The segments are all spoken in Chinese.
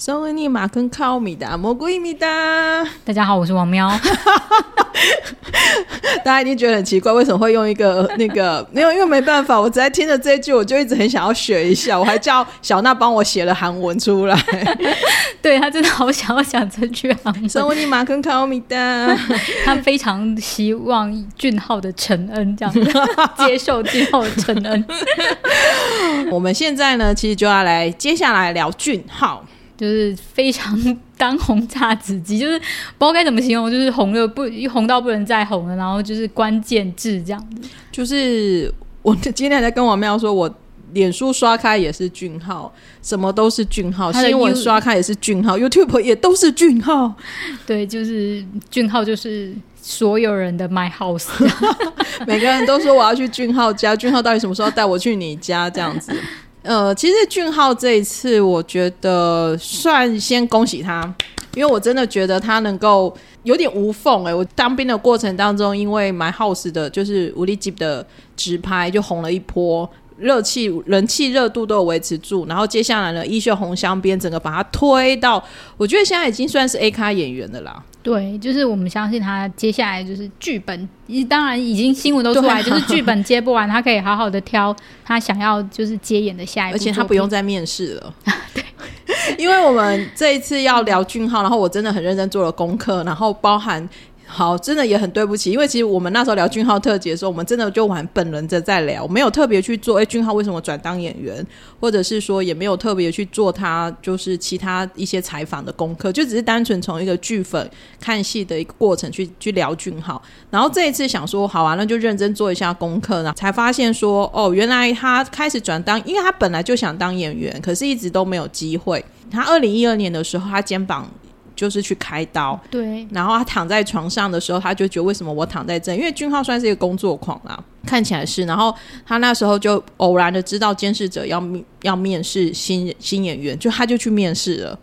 送给你马跟靠米达蘑菇米达。大家好，我是王喵。大家一定觉得很奇怪，为什么会用一个那个？没有，因为没办法，我只在听着这一句，我就一直很想要学一下。我还叫小娜帮我写了韩文出来。对他真的好想要想这句韩文。送给你马跟靠米达。他非常希望俊浩的承恩，这样子接受俊浩的承恩。我们现在呢，其实就要来接下来聊俊浩。就是非常 当红炸子鸡，就是不知道该怎么形容，就是红的不红到不能再红了，然后就是关键字这样子。就是我今天还在跟王妙说，我脸书刷开也是俊浩，什么都是俊浩，新闻刷开也是俊浩，YouTube 也都是俊浩。对，就是俊浩，就是所有人的 My House，每个人都说我要去俊浩家，俊浩到底什么时候带我去你家这样子？呃，其实俊浩这一次，我觉得算先恭喜他，因为我真的觉得他能够有点无缝哎。我当兵的过程当中，因为 My House 的就是无力鸡的直拍就红了一波，热气人气热度都有维持住。然后接下来呢，衣袖红香边整个把他推到，我觉得现在已经算是 A 咖演员的啦。对，就是我们相信他接下来就是剧本，当然已经新闻都出来，就是剧本接不完，他可以好好的挑他想要就是接演的下一部，而且他不用再面试了。对，因为我们这一次要聊俊浩，然后我真的很认真做了功课，然后包含。好，真的也很对不起，因为其实我们那时候聊俊浩特辑的时候，我们真的就玩本人的在聊，没有特别去做。哎，俊浩为什么转当演员，或者是说也没有特别去做他就是其他一些采访的功课，就只是单纯从一个剧粉看戏的一个过程去去聊俊浩。然后这一次想说，好啊，那就认真做一下功课，呢才发现说，哦，原来他开始转当，因为他本来就想当演员，可是一直都没有机会。他二零一二年的时候，他肩膀。就是去开刀，对。然后他躺在床上的时候，他就觉得为什么我躺在这？因为俊浩算是一个工作狂啦，看起来是。然后他那时候就偶然的知道监视者要要面试新新演员，就他就去面试了。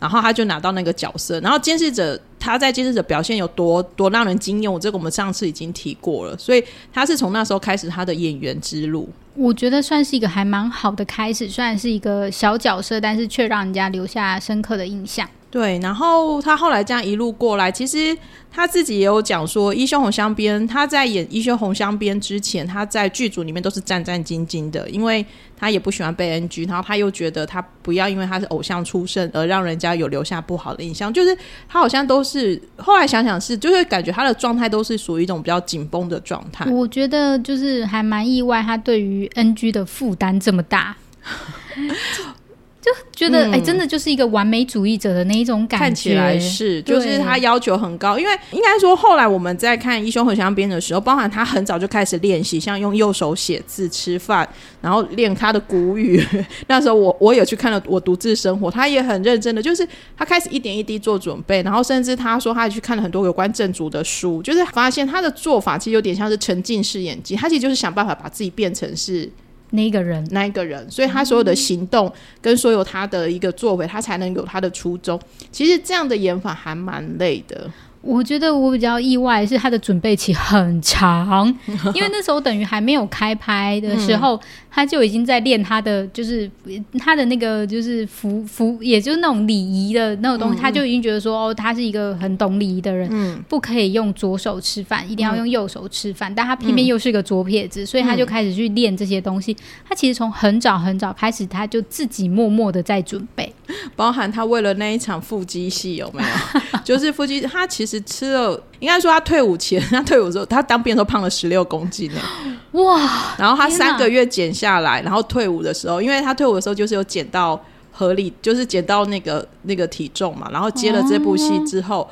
然后他就拿到那个角色。然后监视者他在监视者表现有多多让人惊艳，我这个我们上次已经提过了。所以他是从那时候开始他的演员之路。我觉得算是一个还蛮好的开始，虽然是一个小角色，但是却让人家留下深刻的印象。对，然后他后来这样一路过来，其实他自己也有讲说，《一休红香边》他在演《一休红香边》之前，他在剧组里面都是战战兢兢的，因为他也不喜欢被 NG，然后他又觉得他不要因为他是偶像出身而让人家有留下不好的印象，就是他好像都是后来想想是，就是感觉他的状态都是属于一种比较紧绷的状态。我觉得就是还蛮意外，他对于 NG 的负担这么大。就觉得哎，真的就是一个完美主义者的那一种感觉。看起来是，就是他要求很高。因为应该说，后来我们在看《一休和香边》的时候，包含他很早就开始练习，像用右手写字、吃饭，然后练他的古语。那时候我我也去看了《我独自生活》，他也很认真的，就是他开始一点一滴做准备，然后甚至他说他去看了很多有关正主的书，就是发现他的做法其实有点像是沉浸式演技，他其实就是想办法把自己变成是。那个人，那一个人，所以他所有的行动跟所有他的一个作为，他才能有他的初衷。其实这样的演法还蛮累的。我觉得我比较意外是他的准备期很长，因为那时候等于还没有开拍的时候，他就已经在练他的，就是他的那个就是服服，也就是那种礼仪的那种东西，他就已经觉得说哦，他是一个很懂礼仪的人，不可以用左手吃饭，一定要用右手吃饭，但他偏偏又是个左撇子，所以他就开始去练这些东西。他其实从很早很早开始，他就自己默默的在准备，包含他为了那一场腹肌戏有没有？就是腹肌，他其实。是吃了，应该说他退伍前，他退伍之后，他当兵的时候胖了十六公斤呢。哇！然后他三个月减下来，然后退伍的时候，因为他退伍的时候就是有减到合理，就是减到那个那个体重嘛。然后接了这部戏之后，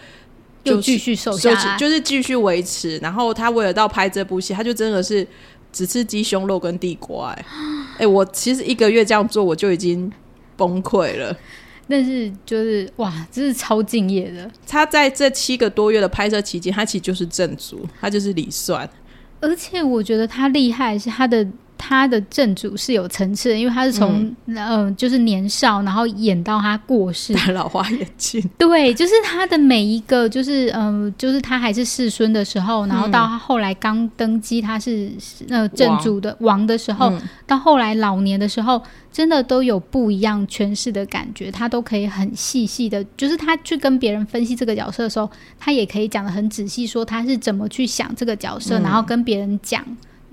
就继续瘦下来，就是继续维持。然后他为了到拍这部戏，他就真的是只吃鸡胸肉跟地瓜。哎，我其实一个月这样做，我就已经崩溃了。但是就是哇，真是超敬业的。他在这七个多月的拍摄期间，他其实就是正主，他就是李算。而且我觉得他厉害是他的他的正主是有层次的，因为他是从嗯、呃就是年少，然后演到他过世，戴老花眼镜，对，就是他的每一个，就是嗯、呃就是他还是世孙的时候，然后到他后来刚登基，他是呃正主的王。的时候，嗯。到后来老年的时候，真的都有不一样诠释的感觉，他都可以很细细的，就是他去跟别人分析这个角色的时候，他也可以讲的很仔细，说他是怎么去想这个角色，然后跟别人讲。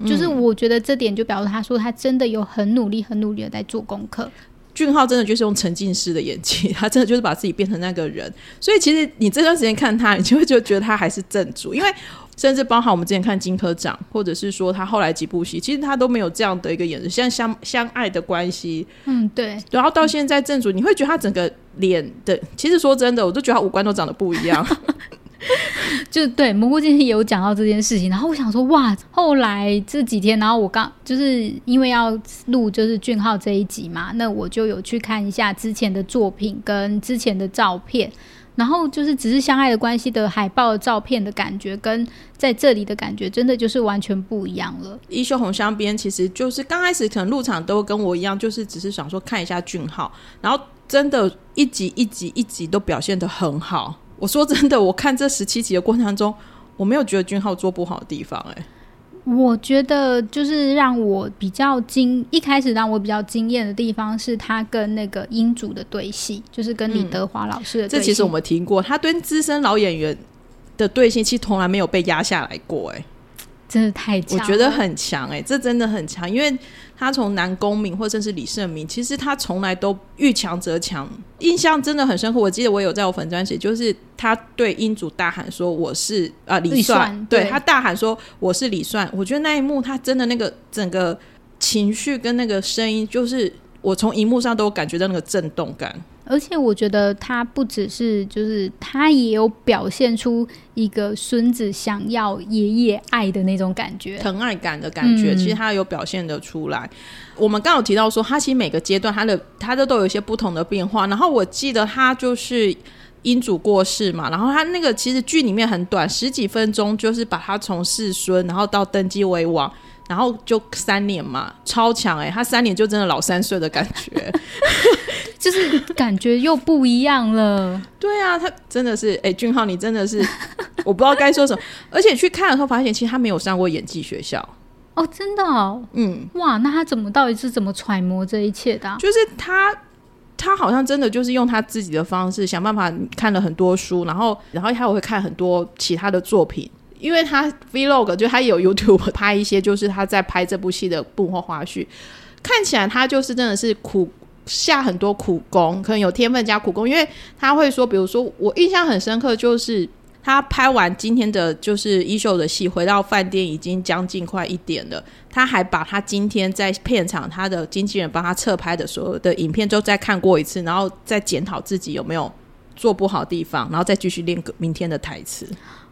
就是我觉得这点就表示他说他真的有很努力、很努力的在做功课。俊浩真的就是用沉浸式的演技，他真的就是把自己变成那个人。所以其实你这段时间看他，你就会就觉得他还是正主，因为甚至包含我们之前看金科长，或者是说他后来几部戏，其实他都没有这样的一个演示，像相相爱的关系，嗯，对，然后到现在正主，你会觉得他整个脸的，其实说真的，我都觉得他五官都长得不一样。就对蘑菇今天也有讲到这件事情，然后我想说哇，后来这几天，然后我刚就是因为要录就是俊浩这一集嘛，那我就有去看一下之前的作品跟之前的照片，然后就是只是相爱的关系的海报照片的感觉，跟在这里的感觉真的就是完全不一样了。衣袖红香边其实就是刚开始可能入场都跟我一样，就是只是想说看一下俊浩，然后真的一集一集一集都表现得很好。我说真的，我看这十七集的过程当中，我没有觉得君浩做不好的地方、欸，我觉得就是让我比较惊，一开始让我比较惊艳的地方是他跟那个英主的对戏，就是跟李德华老师的。这其实我们听过，他跟资深老演员的对戏，其实从来没有被压下来过、欸，真的太强，我觉得很强哎、这真的很强，因为他从南宫明或者是李胜明，其实他从来都遇强则强，印象真的很深刻。我记得我有在我粉专写，就是他对英主大喊说我是啊李李算，算对对他大喊说我是李算，我觉得那一幕他真的那个整个情绪跟那个声音，就是我从荧幕上都有感觉到那个震动感。而且我觉得他不只是，就是他也有表现出一个孙子想要爷爷爱的那种感觉。疼爱感的感觉，嗯其实他有表现得出来。我们刚刚有提到说，他其实每个阶段他的他的都有一些不同的变化。然后我记得他就是英主过世嘛，然后他那个其实剧里面很短，十几分钟，就是把他从世孙，然后到登基为王。然后就三年嘛，超强哎、他三年就真的老三岁的感觉。就是感觉又不一样了。对啊，他真的是哎、俊浩你真的是 我不知道该说什么。而且去看的时候发现，其实他没有上过演技学校。哦，真的哦，嗯，哇，那他怎么到底是怎么揣摩这一切的啊、就是他，他好像真的就是用他自己的方式想办法看了很多书，然后，然后他也会看很多其他的作品，因为他 vlog 就他有 YouTube 拍一些，就是他在拍这部戏的幕后花絮，看起来他就是真的是苦。下很多苦功，可能有天分加苦功，因为他会说，比如说我印象很深刻，就是他拍完今天的就是衣袖的戏，回到饭店已经将近快一点了。他还把他今天在片场他的经纪人帮他侧拍的所有的影片都再看过一次，然后再检讨自己有没有做不好地方，然后再继续练明天的台词。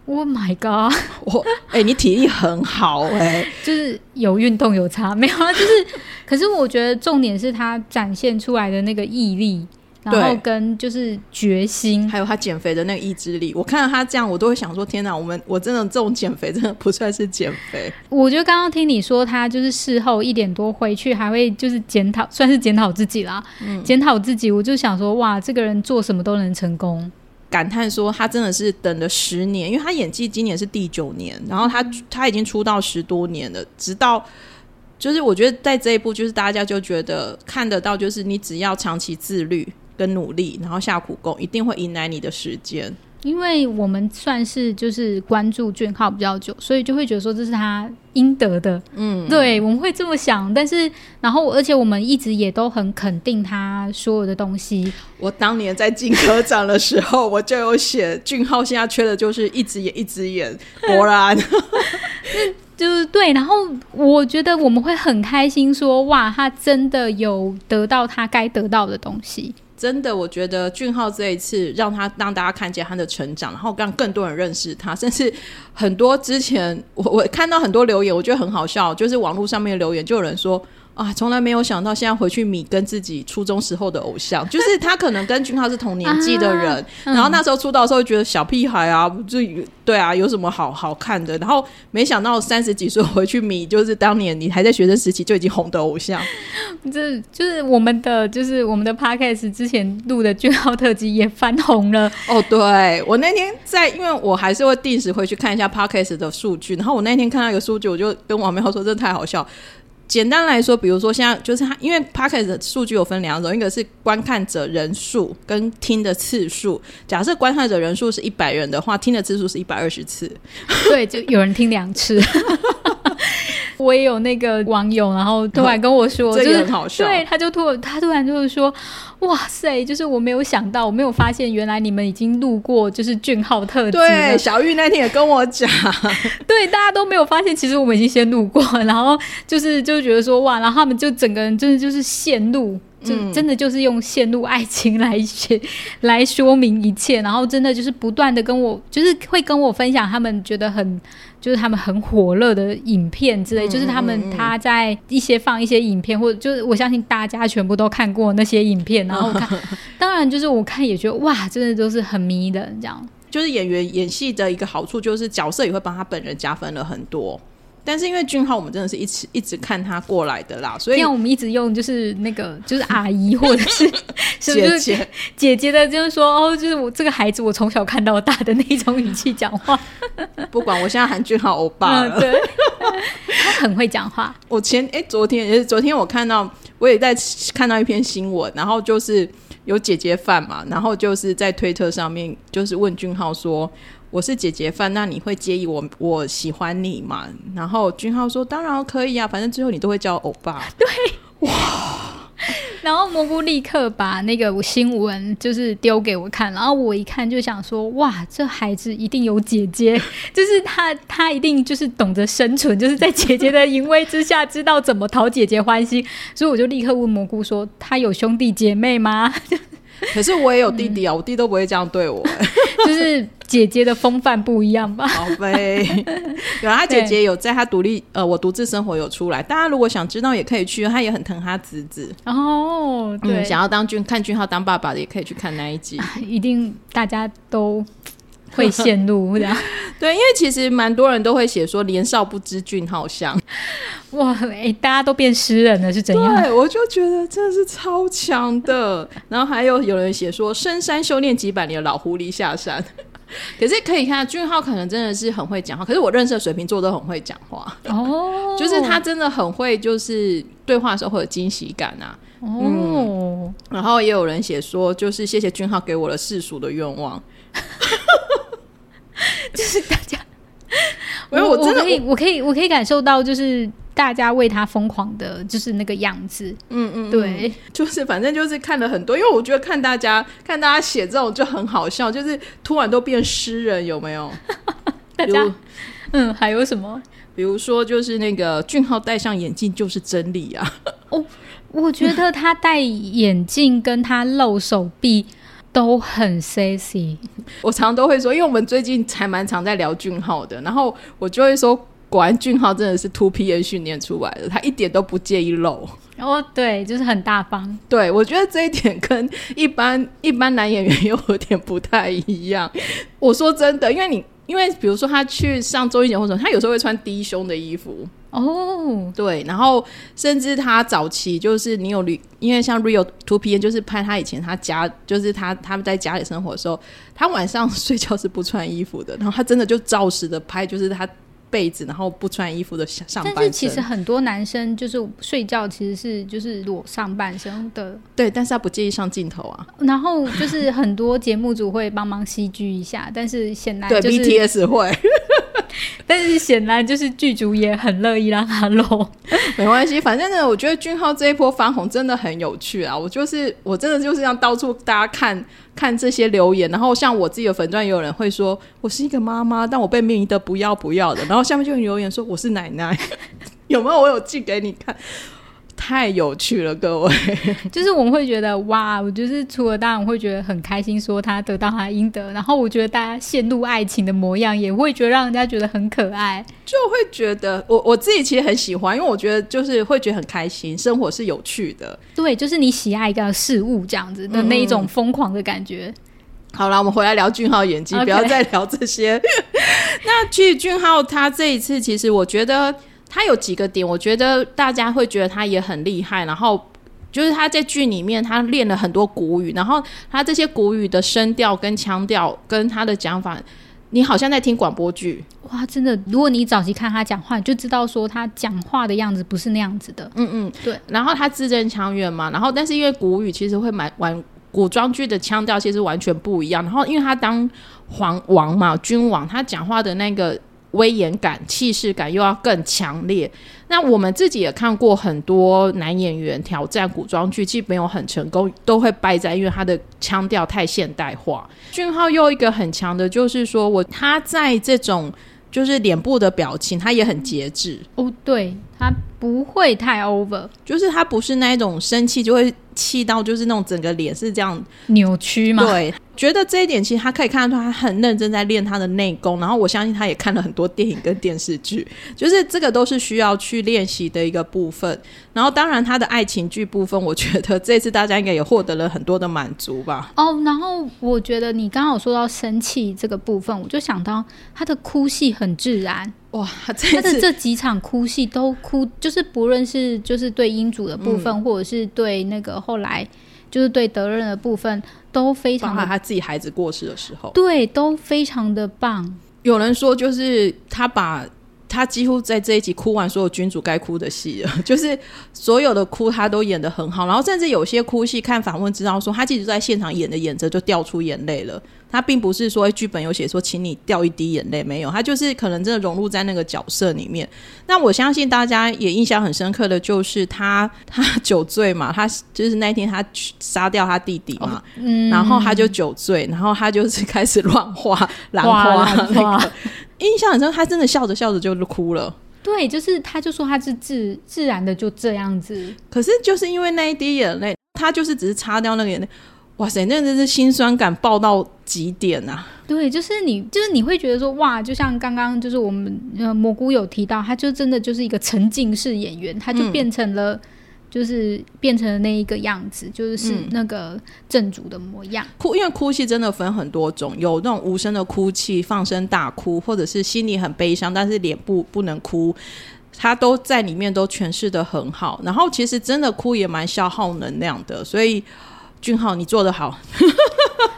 Oh my god！我哎、你体力很好哎、就是有运动有差，没有啊？就是，可是我觉得重点是他展现出来的那个毅力，然后跟就是决心。还有他减肥的那个意志力，我看到他这样，我都会想说：天哪，我们我真的这种减肥真的不算是减肥。我觉得刚刚听你说他就是事后一点多回去还会就是检讨，算是检讨自己啦，检讨自己。我就想说，哇，这个人做什么都能成功。感叹说，他真的是等了十年，因为他演技今年是第九年，然后他他已经出道十多年了，直到就是我觉得在这一部，就是大家就觉得看得到，就是你只要长期自律跟努力，然后下苦功，一定会迎来你的时间。因为我们算是就是关注俊浩比较久，所以就会觉得说这是他应得的。嗯，对，我们会这么想。但是，然后而且我们一直也都很肯定他所有的东西。我当年在进科长的时候，我就有写俊浩现在缺的就是一直演一直演，果然就是对，然后我觉得我们会很开心说，哇，他真的有得到他该得到的东西。真的，我觉得俊浩这一次让他让大家看见他的成长，然后让更多人认识他，甚至很多之前我我看到很多留言，我觉得很好笑，就是网络上面留言就有人说。啊，从来没有想到现在回去米跟自己初中时候的偶像，就是他可能跟俊浩是同年纪的人，然后那时候出道的时候觉得小屁孩啊，就对啊，有什么好好看的？然后没想到三十几岁回去米，就是当年你还在学生时期就已经红的偶像，这就是我们的，就是我们的 podcast 之前录的俊浩特辑也翻红了。哦，对我那天在，因为我还是会定时回去看一下 podcast 的数据，然后我那天看到一个数据，我就跟王苗说，真的太好笑。简单来说，比如说现在就是它，因为 p o c k e t 的数据有分两种，一个是观看者人数跟听的次数。假设观看者人数是一百人的话，听的次数是一百二十次。对，就有人听两次。我也有那个网友，然后突然跟我说，就是很好笑。对，他就突他突然就是说，哇塞，就是我没有想到，我没有发现，原来你们已经录过就是俊浩特辑。对，小玉那天也跟我讲，对，大家都没有发现，其实我们已经先录过，然后就是就觉得说哇，然后他们就整个人真的就是陷入。就真的就是用陷入爱情来写 来说明一切，然后真的就是不断的跟我，就是会跟我分享他们觉得很，就是他们很火热的影片之类，就是他们他在一些放一些影片，或者就是我相信大家全部都看过那些影片，然后看，当然就是我看也觉得哇，真的都是很迷的这样。就是演员演戏的一个好处，就是角色也会帮他本人加分了很多。但是因为俊浩，我们真的是一直一直看他过来的啦，所以我们一直用就是那个就是阿姨或者是 姐姐姐姐的，就是说哦，就是我这个孩子我从小看到大的那种语气讲话。不管我现在喊俊浩欧巴了，对，他很会讲话。我前哎昨天也是昨天我看到我也在看到一篇新闻，然后就是有姐姐饭嘛，然后就是在推特上面就是问俊浩说。我是姐姐范，那你会介意我我喜欢你吗？然后君浩说：“当然可以啊，反正最后你都会叫欧巴。”对，哇！然后蘑菇立刻把那个新闻就是丢给我看，然后我一看就想说：“哇，这孩子一定有姐姐，就是他他一定就是懂得生存，就是在姐姐的淫威之下知道怎么讨姐姐欢心。”所以我就立刻问蘑菇说：“他有兄弟姐妹吗？” 可是我也有弟弟啊，我弟都不会这样对我，就是姐姐的风范不一样吧？好呗，有他姐姐有在他独立呃，我独自生活有出来，大家如果想知道也可以去，他也很疼他侄子。哦，对，想要当俊看俊浩当爸爸的也可以去看那一集，一定大家都。会陷入这样，对，因为其实蛮多人都会写说年少不知俊好像，哇，哎，大家都变诗人了是怎样？对，我就觉得真的是超强的。然后还有有人写说深山修炼几百年的老狐狸下山，可是可以看俊浩可能真的是很会讲话，可是我认识的水瓶座都很会讲话哦，就是他真的很会，就是对话的时候会有惊喜感啊。哦，然后也有人写说，就是谢谢俊浩给我的世俗的愿望。就是大家，我我真的可以，我可以，我可以感受到，就是大家为他疯狂的，就是那个样子。嗯嗯，对，就是反正就是看了很多，因为我觉得看大家看大家写这种就很好笑，就是突然都变诗人，有没有？大家，嗯，还有什么？比如说，就是那个俊浩戴上眼镜就是真理啊。哦，我觉得他戴眼镜跟他露手臂。都很 sexy，我常常都会说，因为我们最近才蛮常在聊俊浩的，然后我就会说，果然俊浩真的是 Two P N 训练出来的，他一点都不介意露。哦，对，就是很大方。对，我觉得这一点跟一般一般男演员又有点不太一样。我说真的，因为你。因为比如说他去上综艺节目时候他有时候会穿低胸的衣服哦，对，然后甚至他早期就是你有旅，因为像 Real Two P N 就是拍他以前他家就是他他们在家里生活的时候，他晚上睡觉是不穿衣服的，然后他真的就照实的拍，就是他。被子，然后不穿衣服的上班。但是其实很多男生就是睡觉，其实是就是裸上半身的。对，但是他不介意上镜头啊。然后就是很多节目组会帮忙 CG 一下，但是显然对 BTS 会，但是显然就是剧组也很乐意让他露。没关系，反正呢，我觉得俊浩这一波翻红真的很有趣啊！我就是我真的就是要到处大家看。看这些留言，然后像我自己的粉钻，也有人会说我是一个妈妈，但我被迷的不要不要的。然后下面就有留言说我是奶奶，有没有？我有寄给你看，太有趣了，各位。就是我们会觉得哇，我就是除了当然会觉得很开心，说他得到他应得，然后我觉得大家陷入爱情的模样，也会觉得让人家觉得很可爱，就会觉得我我自己其实很喜欢，因为我觉得就是会觉得很开心，生活是有趣的。对，就是你喜爱一个事物这样子的那一种疯狂的感觉。好了，我们回来聊俊浩演技，不要再聊这些。那其实俊浩他这一次，其实我觉得他有几个点，我觉得大家会觉得他也很厉害。然后就是他在剧里面，他练了很多古语，然后他这些古语的声调跟腔调跟他的讲法，你好像在听广播剧。哇，真的！如果你早期看他讲话，你就知道说他讲话的样子不是那样子的。嗯嗯，对。然后他字正腔圆嘛，然后但是因为古语其实会蛮玩。古装剧的腔调其实完全不一样，然后因为他当皇王嘛，君王，他讲话的那个威严感、气势感又要更强烈。那我们自己也看过很多男演员挑战古装剧，既没有很成功，都会败在因为他的腔调太现代化。俊浩又一个很强的就是说我他在这种就是脸部的表情，他也很节制哦，对他不会太 over，就是他不是那一种生气就会。气到就是那种整个脸是这样扭曲嘛？对，觉得这一点其实他可以看得出他很认真在练他的内功，然后我相信他也看了很多电影跟电视剧，就是这个都是需要去练习的一个部分。然后当然他的爱情剧部分，我觉得这次大家应该也获得了很多的满足吧。哦，然后我觉得你刚好说到生气这个部分，我就想到他的哭戏很自然。哇，他的这几场哭戏都哭，就是不论是就是对英主的部分，或者是对那个后来就是对德任的部分，都非常。他自己孩子过世的时候，对，都非常的棒。有人说，就是他把。他几乎在这一集哭完所有君主该哭的戏了，就是所有的哭他都演的很好，然后甚至有些哭戏看访问知道说，他其实在现场演着演着就掉出眼泪了。他并不是说剧本有写说请你掉一滴眼泪，没有，他就是可能真的融入在那个角色里面。那我相信大家也印象很深刻的就是他 他酒醉嘛，他就是那天他杀掉他弟弟嘛，嗯然后他就酒醉，然后他就是开始乱画兰花那个。印象很深，他真的笑着笑着就哭了。对，就是他，就说他是自自然的就这样子。可是就是因为那一滴眼泪，他就是只是擦掉那个眼泪。哇塞，那真是心酸感爆到极点啊！对，就是你，就是你会觉得说，哇，就像刚刚就是我们呃蘑菇有提到，他就真的就是一个沉浸式演员，他就变成了。就是变成了那一个样子，就是是那个正主的模样。哭，因为哭戏真的分很多种，有那种无声的哭泣、放声大哭，或者是心里很悲伤，但是脸部不能哭，他都在里面都诠释的很好。然后其实真的哭也蛮消耗能量的，所以俊浩你做的好。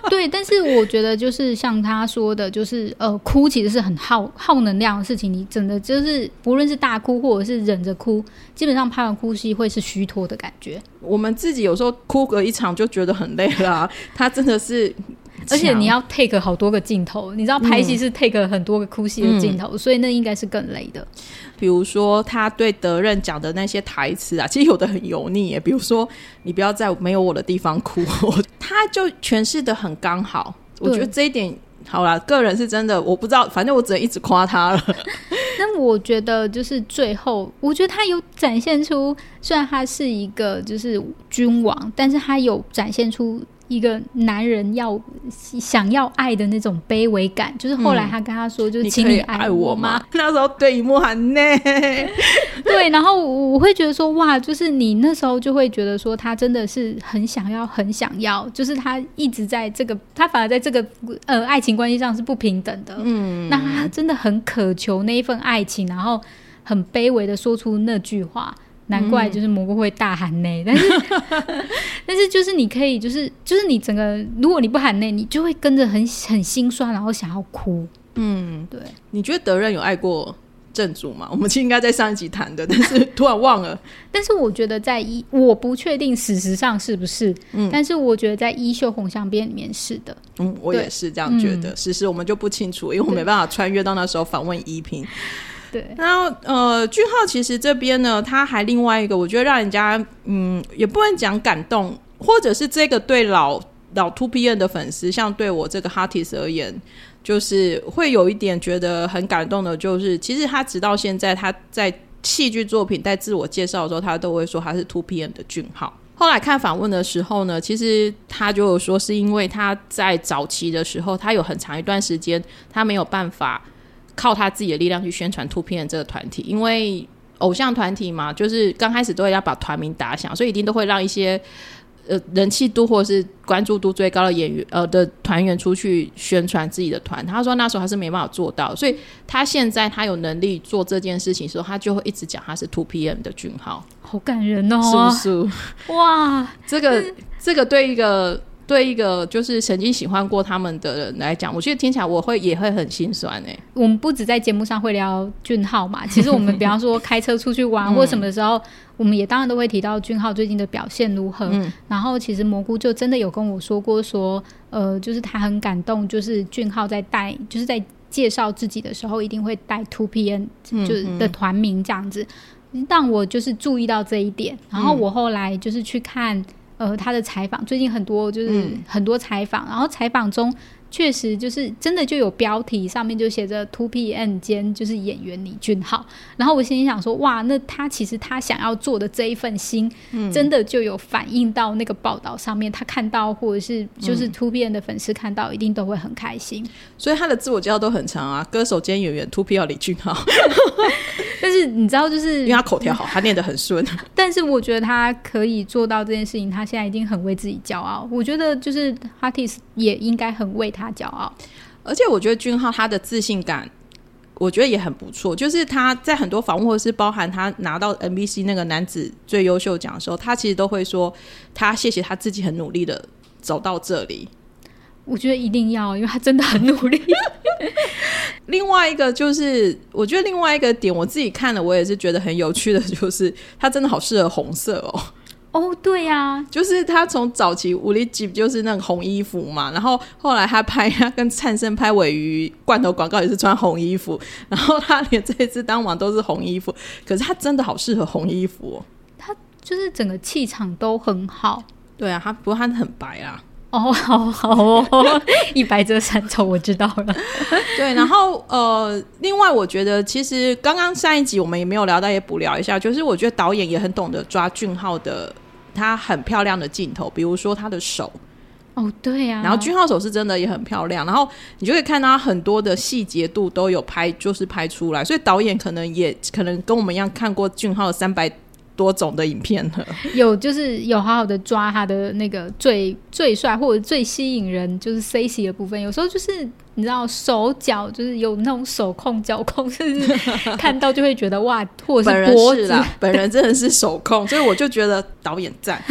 对，但是我觉得就是像他说的，就是呃，哭其实是很耗耗能量的事情。你真的就是不论是大哭或者是忍着哭，基本上拍完哭戏会是虚脱的感觉。我们自己有时候哭个一场就觉得很累了，他真的是，而且你要 take 好多个镜头，你知道拍戏是 take 很多个哭戏的镜头，所以那应该是更累的。比如说他对德任讲的那些台词啊，其实有的很油腻耶。比如说，你不要在没有我的地方哭，他就诠释的很刚好。我觉得这一点好了，个人是真的，我不知道，反正我只能一直夸他了。那我觉得就是最后，我觉得他有展现出，虽然他是一个就是君王，但是他有展现出。一个男人要想要爱的那种卑微感，就是后来他跟他说，就是请你爱我吗？那时候对一幕很内，对，然后我会觉得说，哇，就是你那时候就会觉得说，他真的是很想要，很想要，就是他一直在这个，他反而在这个呃爱情关系上是不平等的，嗯，那他真的很渴求那一份爱情，然后很卑微的说出那句话。难怪就是蘑菇会大喊内，但是 但是就是你可以就是就是你整个如果你不喊内，你就会跟着很很心酸，然后想要哭。嗯，对。你觉得德任有爱过正主吗？我们其实应该在上一集谈的，但是突然忘了。但是我觉得在一我不确定事实上是不是，嗯，但是我觉得在《衣袖红香边》里面是的。嗯，我也是这样觉得。事实我们就不清楚，因为我没办法穿越到那时候访问依萍。对，然后呃，俊浩其实这边呢，他还另外一个，我觉得让人家嗯，也不能讲感动，或者是这个对老老 Two P N 的粉丝，像对我这个 Hartis 而言，就是会有一点觉得很感动的，就是其实他直到现在他在戏剧作品在自我介绍的时候，他都会说他是 Two PM 的俊浩。后来看访问的时候呢，其实他就说，是因为他在早期的时候，他有很长一段时间他没有办法靠他自己的力量去宣传 Two PM 这个团体，因为偶像团体嘛，就是刚开始都会要把团名打响，所以一定都会让一些。呃，人气度或者是关注度最高的演员呃的团员出去宣传自己的团，他说那时候他是没办法做到，所以他现在他有能力做这件事情的时候，他就会一直讲他是 Two PM 的俊浩，好感人哦，是不是？哇，这个这个对一个。对一个就是曾经喜欢过他们的人来讲，我觉得听起来我会也会很心酸哎。我们不止在节目上会聊俊浩嘛，其实我们比方说开车出去玩或什么的时候，我们也当然都会提到俊浩最近的表现如何。然后其实蘑菇就真的有跟我说过，说呃，就是他很感动，就是俊浩在带，就是在介绍自己的时候，一定会带 Two PN 就是的团名这样子，让我就是注意到这一点。然后我后来就是去看。呃，他的采访最近很多，就是很多采访，然后采访中。确实就是真的就有标题上面就写着 Two P N 兼就是演员李俊浩，然后我心里想说哇，那他其实他想要做的这一份心，真的就有反映到那个报道上面，他看到或者是就是 Two P N 的粉丝看到，一定都会很开心。所以他的自我介绍都很长啊，歌手兼演员 Two P L 李俊浩。但是你知道，就是 因为他口条好，他念得很顺。但是我觉得他可以做到这件事情，他现在已经很为自己骄傲。我觉得就是 Artist 也应该很为。他骄傲，而且我觉得俊浩他的自信感，我觉得也很不错。就是他在很多访问，或者是包含他拿到 NBC 那个男子最优秀奖的时候，他其实都会说他谢谢他自己很努力的走到这里。我觉得一定要，因为他真的很努力。另外一个就是，我觉得另外一个点，我自己看了，我也是觉得很有趣的，就是他真的好适合红色哦。哦，对呀，就是他从早期武力吉就是那个红衣服嘛，然后后来他拍他跟灿盛拍尾鱼罐头广告也是穿红衣服，然后他连这一次当晚都是红衣服，可是他真的好适合红衣服，哦他就是整个气场都很好。对啊，他不过他很白啊。哦，好好哦，一白遮三丑，我知道了。对，然后呃，另外我觉得其实刚刚上一集我们也没有聊到，也补聊一下，就是我觉得导演也很懂得抓俊浩的。他很漂亮的镜头，比如说他的手，哦，对呀，然后俊浩手是真的也很漂亮，然后你就可以看到很多的细节度都有拍，就是拍出来，所以导演可能也可能跟我们一样看过俊浩三百。多种的影片了，有就是有好好的抓他的那个最最帅或者最吸引人，就是 C C 的部分。有时候就是你知道手脚就是有那种手控脚控，甚至看到就会觉得哇，或者是脖子，本人真的是手控，所以我就觉得导演赞，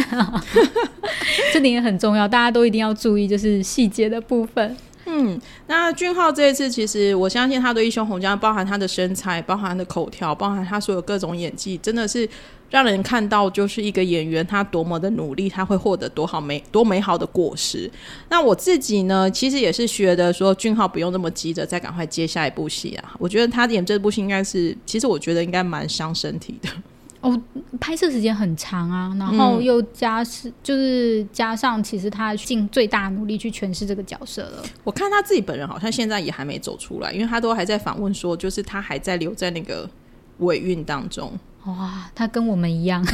这点也很重要，大家都一定要注意，就是细节的部分。嗯，那俊浩这一次，其实我相信他的一雄红将，包含他的身材，包含他的口条，包含他所有各种演技，真的是让人看到，就是一个演员他多么的努力，他会获得多好美多美好的果实。那我自己呢，其实也是学的说，俊浩不用那么急着再赶快接下一部戏啊。我觉得他演这部戏应该是，其实我觉得应该蛮伤身体的。哦，拍摄时间很长啊，然后又加是就是加上，其实他尽最大努力去诠释这个角色了。我看他自己本人好像现在也还没走出来，因为他都还在访问说，就是他还在留在那个尾韵当中。哇，他跟我们一样，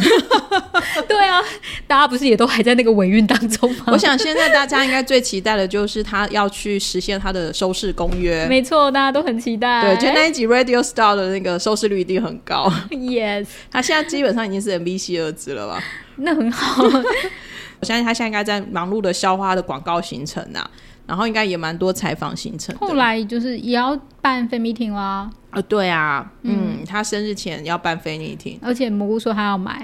对啊，大家不是也都还在那个尾韵当中吗？我想现在大家应该最期待的就是他要去实现他的收视公约。没错，大家都很期待。对，就那一集 Radio Star 的那个收视率一定很高。Yes，他现在基本上已经是 MBC 儿子了吧？那很好。我相信他现在应该在忙碌的消化的广告行程啊。然后应该也蛮多采访行程。后来就是也要办 fan meeting 啦。啊，对啊，嗯，他生日前要办 fan meeting，而且蘑菇说他要买，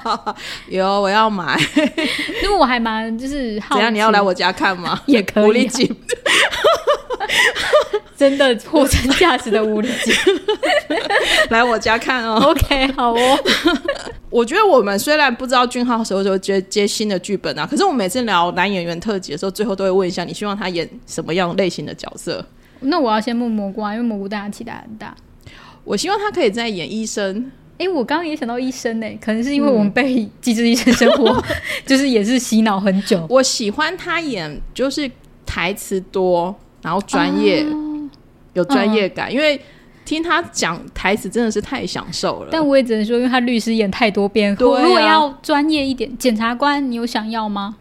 有我要买，因为我还蛮就是怎样？你要来我家看吗？也可以。真的货真价实的无理金，来我家看哦。OK，好哦。我觉得我们虽然不知道俊浩什么时候接接新的剧本啊，可是我每次聊男演员特辑的时候，最后都会问一下，你希望他演什么样类型的角色？那我要先问蘑菇啊，因为蘑菇大家期待很大。我希望他可以再演医生。哎，我刚刚也想到医生呢，可能是因为我们被《机智医生生活》就是也是洗脑很久。我喜欢他演就是台词多，然后专业。有专业感，因为听他讲台词真的是太享受了。但我也只能说，因为他律师演太多遍，对啊如果要专业一点，检察官你有想要吗？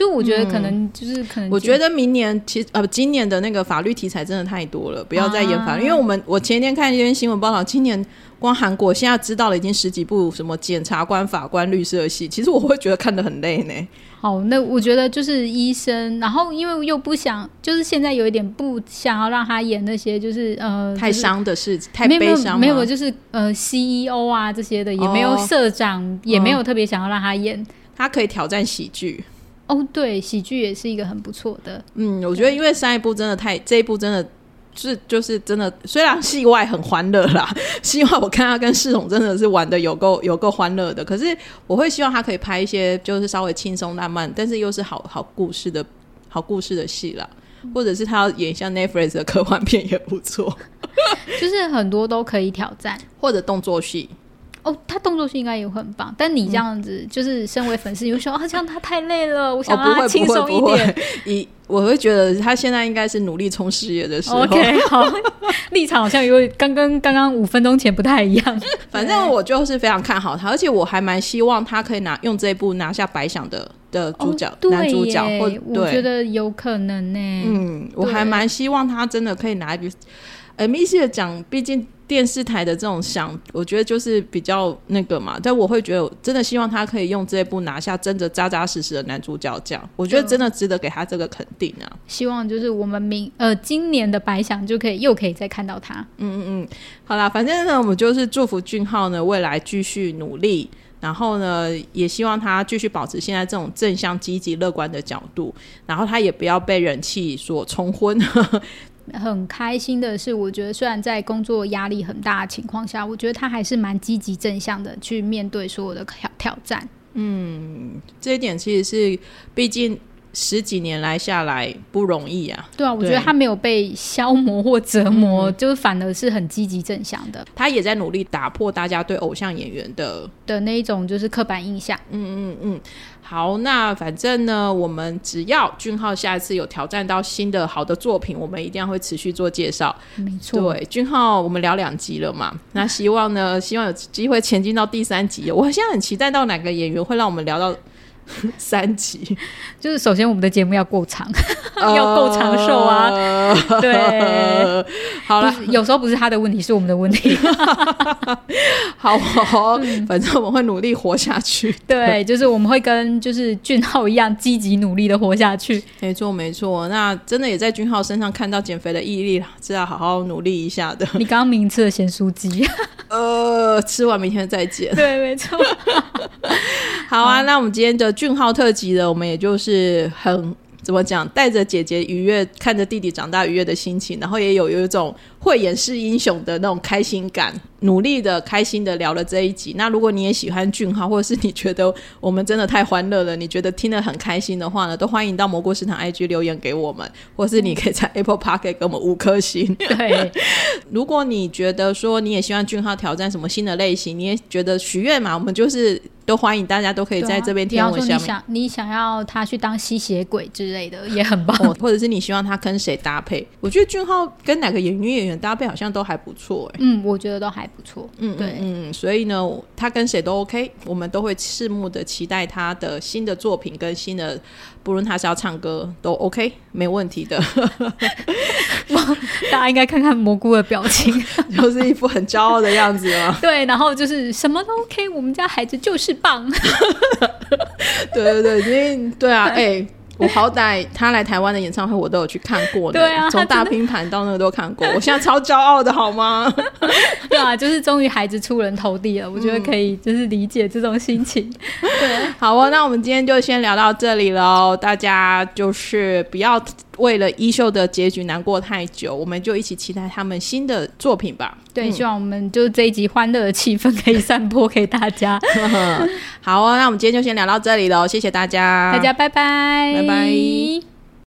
就我觉得可能就是可能，我觉得明年其实呃今年的那个法律题材真的太多了，不要再演法律，啊因为我们我前天看一篇新闻报道，今年光韩国现在知道了已经十几部什么检察官、法官、律师的戏，其实我会觉得看得很累呢。好，那我觉得就是医生，然后因为又不想，就是现在有一点不想要让他演那些就是呃太就是伤的事，太没有没有悲伤吗没有，就是呃 CEO 啊这些的也没有，哦社长、也没有特别想要让他演。他可以挑战喜剧。哦，对，喜剧也是一个很不错的。嗯，我觉得因为上一部真的太，这一部真的是就是真的，虽然戏外很欢乐啦，希望我看他跟世统真的是玩的有够有够欢乐的，可是我会希望他可以拍一些就是稍微轻松浪漫，但是又是好好故事的好故事的戏啦。或者是他要演像 Netflix 的科幻片也不错，就是很多都可以挑战。或者动作戏。哦，他动作戏应该也很棒，但你这样子、就是身为粉丝，你会说啊，这样他太累了，我想他轻松一点。，以我会觉得他现在应该是努力冲事业的时候。OK，好，立场好像有刚刚刚刚五分钟前不太一样。反正我就是非常看好他，而且我还蛮希望他可以拿用这一部拿下白想的的主角、哦男主角，或我觉，得有可能呢。嗯，我还蛮希望他真的可以拿一笔 M E C 的奖，毕竟电视台的这种想，我觉得就是比较那个嘛，但我会觉得真的希望他可以用这一部拿下真的扎扎实实的男主角奖，我觉得真的值得给他这个肯定啊。希望就是我们明呃今年的白想就可以又可以再看到他。嗯嗯嗯好啦，反正呢，我们就是祝福俊浩呢未来继续努力，然后呢，也希望他继续保持现在这种正向、积极、乐观的角度，然后他也不要被人气所冲昏。很开心的是，我觉得虽然在工作压力很大的情况下，我觉得他还是蛮积极正向的去面对所有的挑挑战。嗯这一点其实是，毕竟十几年来下来不容易啊。对啊，我觉得他没有被消磨或折磨，就是反而是很积极正向的他也在努力打破大家对偶像演员的的那一种就是刻板印象。嗯嗯，好，那反正呢，我们只要俊浩下一次有挑战到新的好的作品，我们一定会持续做介绍。没错，对，俊浩，我们聊两集了嘛？那希望呢，希望有机会前进到第三集。我现在很期待到哪个演员会让我们聊到 三集，就是首先我们的节目要够长，要够长寿啊。呃 对，好了，有时候不是他的问题，是我们的问题。好哦，反正我们会努力活下去。对，就是我们会跟就是俊浩一样积极努力的活下去。没错，没错。那真的也在俊浩身上看到减肥的毅力了，是要好好努力一下的。你刚刚明吃了咸酥鸡，呃，吃完明天再减。对，没错。好啊，那我们今天的俊浩特辑的，我们也就是很怎么讲，带着姐姐愉悦，看着弟弟长大愉悦的心情，然后也有有一种慧眼识英雄的那种开心感，努力的、开心的聊了这一集。那如果你也喜欢俊浩，或者是你觉得我们真的太欢乐了，你觉得听得很开心的话呢，都欢迎到蘑菇市场 IG 留言给我们，或是你可以在 Apple Park 给我们五颗星。对，如果你觉得说你也希望俊浩挑战什么新的类型，你也觉得许愿嘛，我们就是都欢迎大家都可以在这边比方说你贴文下面。想你想要他去当吸血鬼之类的，也很棒。哦，或者是你希望他跟谁搭配？我觉得俊浩跟哪个演女演员搭配好像都还不错哎、嗯，我觉得都还不错。嗯，对嗯，嗯所以呢，他跟谁都 OK，我们都会拭目的期待他的新的作品跟新的，不论他是要唱歌都 OK，没问题的，大家应该看看蘑菇的表情，就是一副很骄傲的样子啊。对，然后就是什么都 OK，我们家孩子就是棒。对对对，因为对啊，哎、我好歹他来台湾的演唱会我都有去看过的，对啊从大拼盘到那个都看过，我现在超骄傲的好吗？对啊，就是终于孩子出人头地了，我觉得可以就是理解这种心情。对，好哦，那我们今天就先聊到这里喽。大家就是不要为了衣袖的结局难过太久，我们就一起期待他们新的作品吧。对，希望我们就这一集欢乐的气氛可以散播给大家，好哦，那我们今天就先聊到这里喽，谢谢大家，大家拜拜，拜拜。